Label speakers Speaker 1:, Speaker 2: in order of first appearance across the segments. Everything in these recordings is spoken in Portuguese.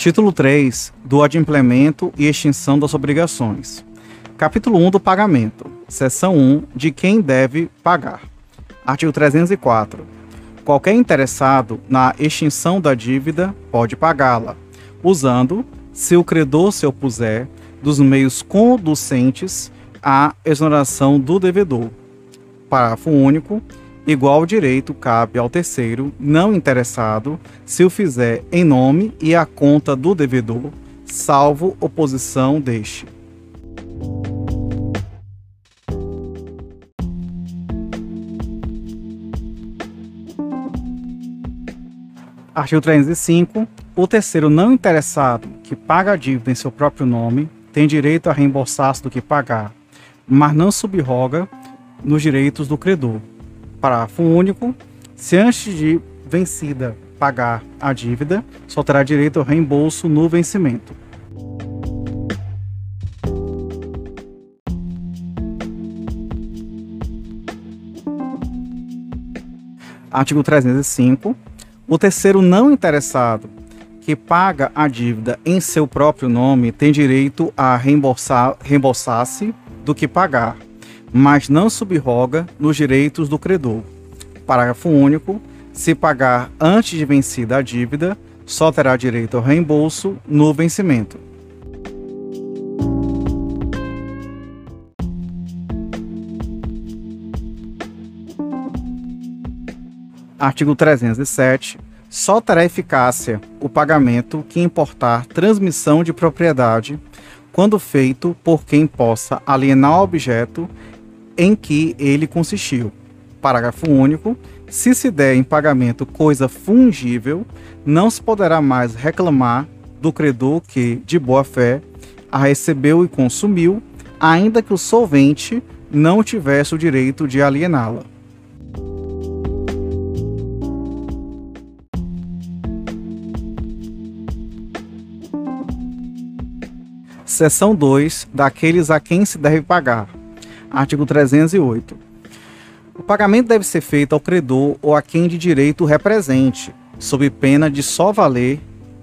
Speaker 1: Título 3 do Adimplemento e Extinção das Obrigações. Capítulo 1 do Pagamento. Seção 1 de quem deve pagar. Artigo 304. Qualquer interessado na extinção da dívida pode pagá-la, usando, se o credor se opuser, dos meios conducentes à exoneração do devedor. Parágrafo único. Igual direito cabe ao terceiro não interessado se o fizer em nome e à conta do devedor, salvo oposição deste. Artigo 305. O terceiro não interessado que paga a dívida em seu próprio nome tem direito a reembolsar-se do que pagar, mas não subroga nos direitos do credor. Parágrafo único. Se antes de vencida pagar a dívida, só terá direito ao reembolso no vencimento. Artigo 305. O terceiro não interessado que paga a dívida em seu próprio nome tem direito a reembolsar, reembolsar-se do que pagar, mas não subroga nos direitos do credor. Parágrafo único. Se pagar antes de vencida a dívida, só terá direito ao reembolso no vencimento. Artigo 307. Só terá eficácia o pagamento que importar transmissão de propriedade quando feito por quem possa alienar o objeto em que ele consistiu. Parágrafo único. Se se der em pagamento coisa fungível, não se poderá mais reclamar do credor que, de boa fé, a recebeu e consumiu, ainda que o solvente não tivesse o direito de aliená-la. Seção 2 daqueles a quem se deve pagar. Artigo 308. O pagamento deve ser feito ao credor ou a quem de direito represente, sob pena de só valer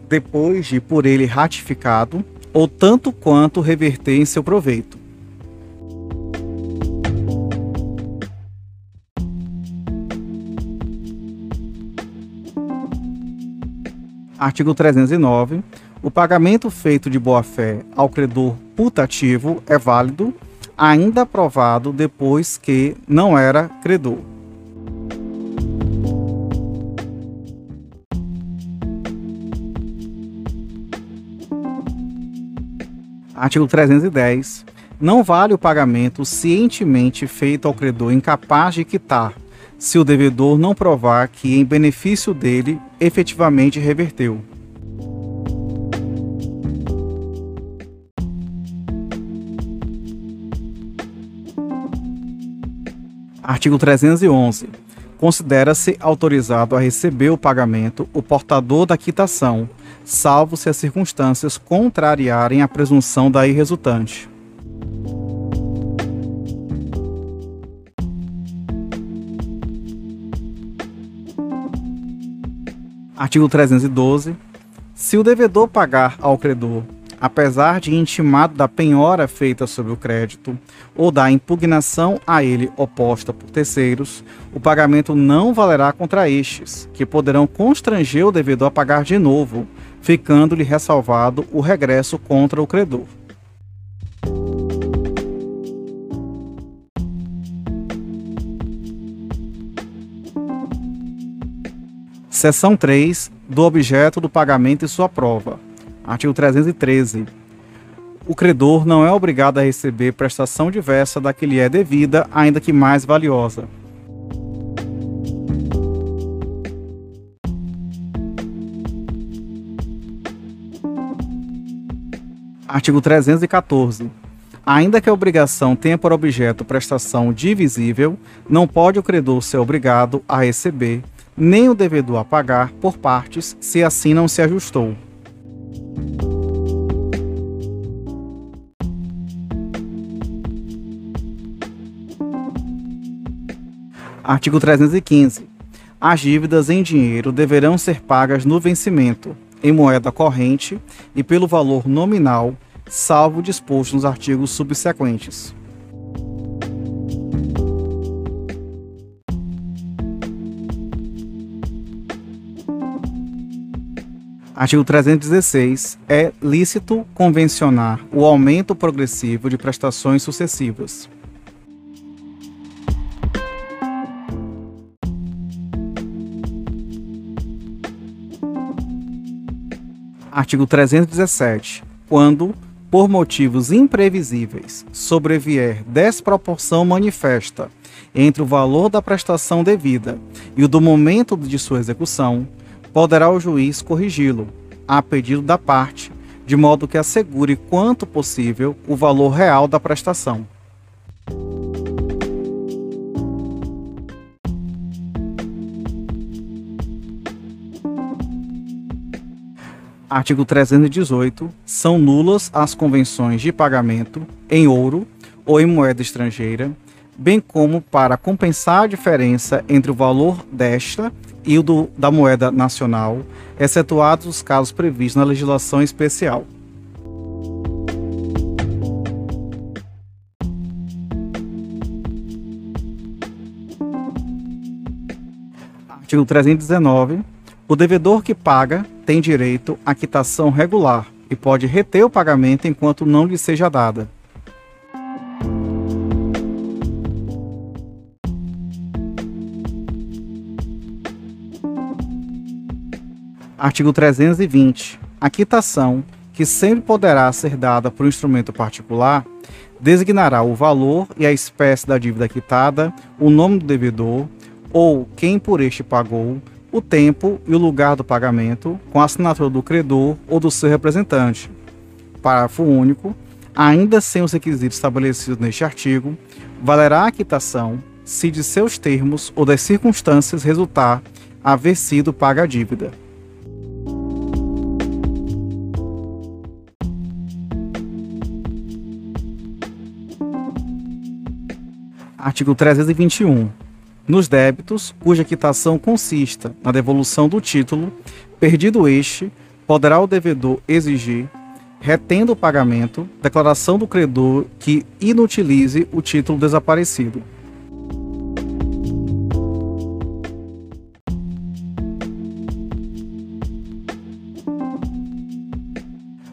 Speaker 1: depois de por ele ratificado ou tanto quanto reverter em seu proveito. Artigo 309 o pagamento feito de boa-fé ao credor putativo é válido, ainda aprovado depois que não era credor. Artigo 310. Não vale o pagamento cientemente feito ao credor incapaz de quitar, se o devedor não provar que, em benefício dele, efetivamente reverteu. Artigo 311. Considera-se autorizado a receber o pagamento o portador da quitação, salvo se as circunstâncias contrariarem a presunção daí resultante. Artigo 312. Se o devedor pagar ao credor apesar de intimado da penhora feita sobre o crédito ou da impugnação a ele oposta por terceiros, o pagamento não valerá contra estes, que poderão constranger o devedor a pagar de novo, ficando-lhe ressalvado o regresso contra o credor. Seção 3 do objeto do pagamento e sua prova. Artigo 313. O credor não é obrigado a receber prestação diversa da que lhe é devida, ainda que mais valiosa. Artigo 314. Ainda que a obrigação tenha por objeto prestação divisível, não pode o credor ser obrigado a receber, nem o devedor a pagar por partes, se assim não se ajustou. Artigo 315. As dívidas em dinheiro deverão ser pagas no vencimento, em moeda corrente e pelo valor nominal, salvo disposto nos artigos subsequentes. Artigo 316. É lícito convencionar o aumento progressivo de prestações sucessivas. Artigo 317. Quando, por motivos imprevisíveis, sobrevier desproporção manifesta entre o valor da prestação devida e o do momento de sua execução, poderá o juiz corrigi-lo, a pedido da parte, de modo que assegure quanto possível o valor real da prestação. Artigo 318. São nulas as convenções de pagamento em ouro ou em moeda estrangeira, bem como para compensar a diferença entre o valor desta e o do, da moeda nacional, excetuados os casos previstos na legislação especial. Artigo 319. O devedor que paga tem direito à quitação regular e pode reter o pagamento enquanto não lhe seja dada. Artigo 320. A quitação, que sempre poderá ser dada por instrumento particular, designará o valor e a espécie da dívida quitada, o nome do devedor ou quem por este pagou, o tempo e o lugar do pagamento, com a assinatura do credor ou do seu representante. Parágrafo único. Ainda sem os requisitos estabelecidos neste artigo, valerá a quitação se de seus termos ou das circunstâncias resultar haver sido paga a dívida. Artigo 321. Nos débitos, cuja quitação consista na devolução do título, perdido este, poderá o devedor exigir, retendo o pagamento, declaração do credor que inutilize o título desaparecido.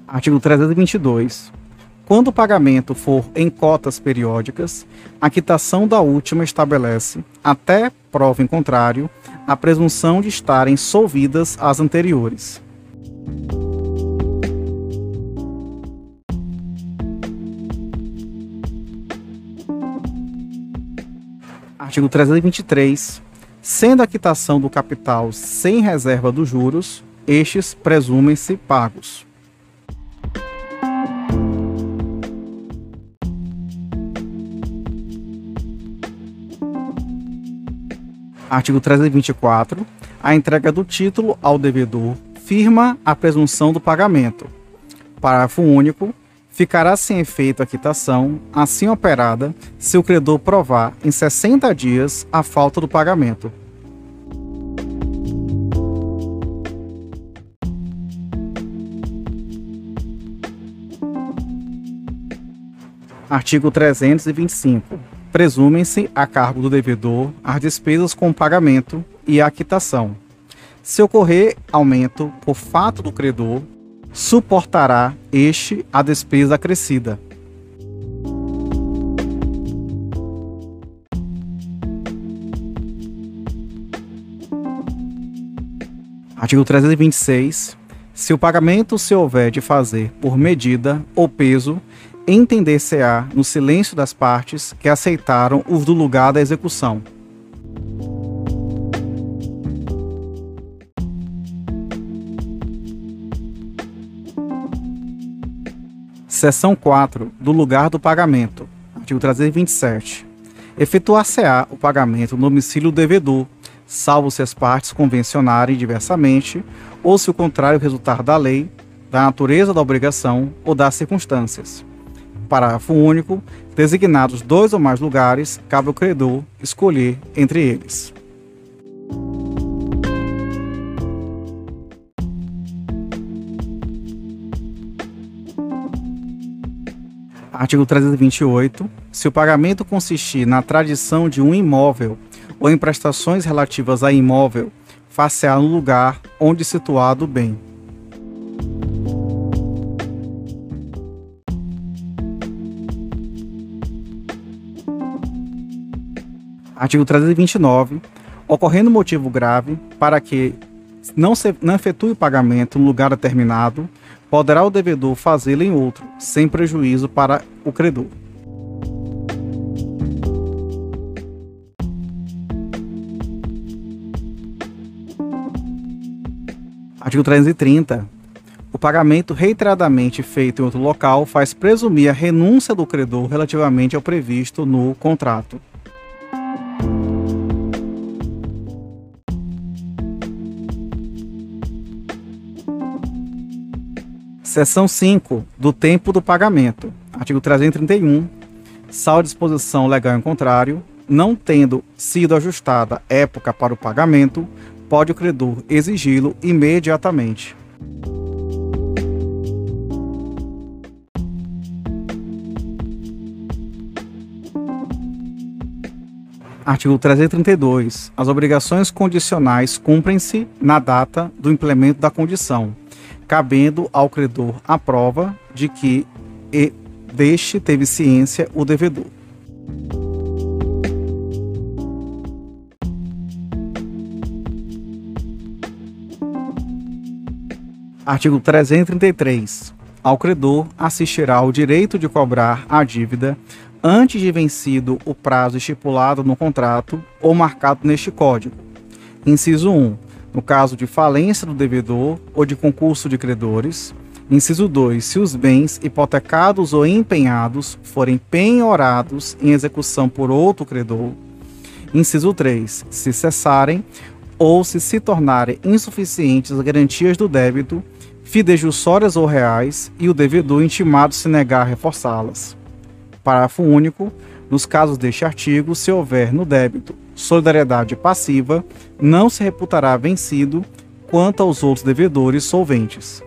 Speaker 1: Artigo 322. Quando o pagamento for em cotas periódicas, a quitação da última estabelece, até prova em contrário, a presunção de estarem solvidas as anteriores. Artigo 323. Sendo a quitação do capital sem reserva dos juros, estes presumem-se pagos. Artigo 324. A entrega do título ao devedor firma a presunção do pagamento. Parágrafo único. Ficará sem efeito a quitação, assim operada, se o credor provar em 60 dias a falta do pagamento. Artigo 325 presumem-se a cargo do devedor as despesas com pagamento e a quitação. Se ocorrer aumento por fato do credor, suportará este a despesa acrescida. Artigo 326. Se o pagamento se houver de fazer por medida ou peso, entender-se-á no silêncio das partes que aceitaram os do lugar da execução. Seção 4 do lugar do pagamento. Artigo 327. Efetuar-se-á o pagamento no domicílio do devedor, salvo se as partes convencionarem diversamente ou se o contrário resultar da lei, da natureza da obrigação ou das circunstâncias parágrafo único, designados dois ou mais lugares, cabe ao credor escolher entre eles. Artigo 328. Se o pagamento consistir na tradição de um imóvel ou em prestações relativas a imóvel, facear no lugar onde situado o bem. Artigo 329. Ocorrendo motivo grave para que não, se, não efetue o pagamento no lugar determinado, poderá o devedor fazê-lo em outro, sem prejuízo para o credor. Artigo 330. O pagamento reiteradamente feito em outro local faz presumir a renúncia do credor relativamente ao previsto no contrato. Seção 5 do tempo do pagamento. Artigo 331. Salvo disposição legal em contrário, não tendo sido ajustada época para o pagamento, pode o credor exigi-lo imediatamente. Artigo 332. As obrigações condicionais cumprem-se na data do implemento da condição cabendo ao credor a prova de que deste teve ciência o devedor. Artigo 333. Ao credor assistirá o direito de cobrar a dívida antes de vencido o prazo estipulado no contrato ou marcado neste Código. Inciso 1 no caso de falência do devedor ou de concurso de credores. Inciso 2. Se os bens hipotecados ou empenhados forem penhorados em execução por outro credor. Inciso 3. Se cessarem ou se se tornarem insuficientes as garantias do débito, fidejussórias ou reais, e o devedor intimado se negar a reforçá-las. Parágrafo único. Nos casos deste artigo, se houver no débito solidariedade passiva, não se reputará vencido quanto aos outros devedores solventes.